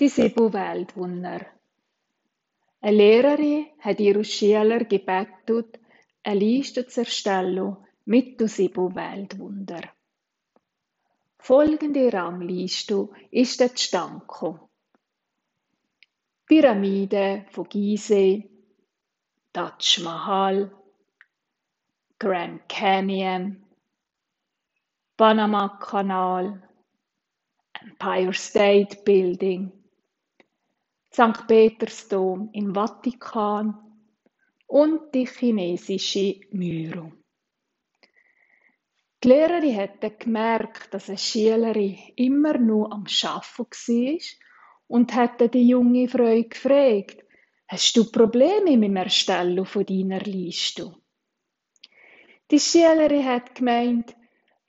Die sieben Weltwunder. Eine Lehrerin hat ihre Schüler gebeten, eine Liste zu erstellen mit den sieben Weltwunder. Folgende Rangliste ist der gekommen. Pyramide von Gizeh, Taj Mahal, Grand Canyon, Panama-Kanal, Empire State Building, St. Petersdom im Vatikan und die chinesische Myro. Die Lehrerin hatte gemerkt, dass eine Schülerin immer nur am Arbeiten war und hatte die junge Frau gefragt, hast du Probleme mit dem Erstellen von deiner Liste? Die Schülerin hat gemeint,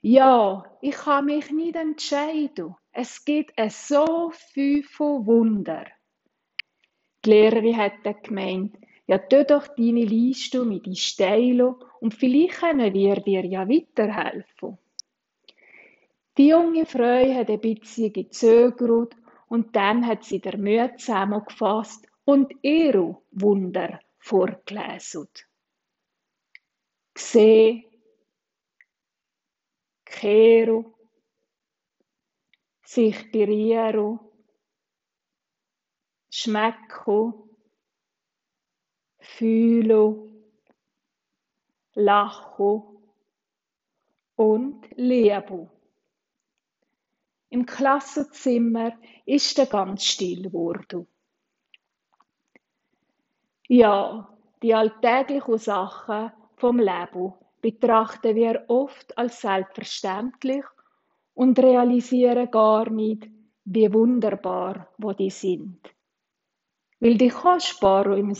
ja, ich kann mich nicht entscheiden. Es gibt so viel Wunder. Die Lehrerin hat dann gemeint, ja, tu doch deine Liste mit in Steilo und vielleicht können wir dir ja weiterhelfen. Die junge Frau hat ein bisschen gezögert und dann hat sie der Mühe zusammengefasst und ihre Wunder vorgelesen. Gseh, kehru, sich berühren, schmecken, fühlen, lachen und lieben. Im Klassenzimmer ist er ganz still geworden. Ja, die alltäglichen Sachen vom Leben betrachten wir oft als selbstverständlich und realisieren gar nicht, wie wunderbar wo die sind. Weil die kostbaren im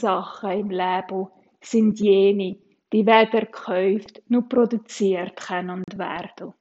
Leben sind jene, die weder gekauft noch produziert können werden.